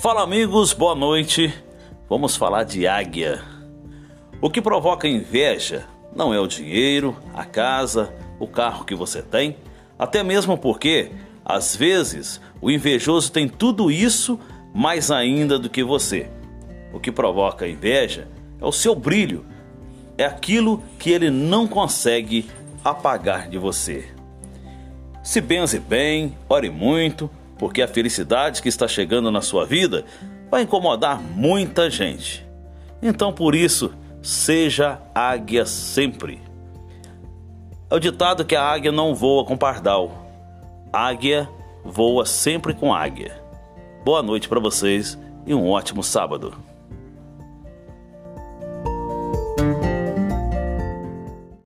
Fala amigos, boa noite. Vamos falar de águia. O que provoca inveja não é o dinheiro, a casa, o carro que você tem, até mesmo porque, às vezes, o invejoso tem tudo isso mais ainda do que você. O que provoca inveja é o seu brilho, é aquilo que ele não consegue apagar de você. Se benze bem, ore muito, porque a felicidade que está chegando na sua vida vai incomodar muita gente. Então, por isso, seja águia sempre. É o ditado que a águia não voa com pardal. Águia voa sempre com águia. Boa noite para vocês e um ótimo sábado.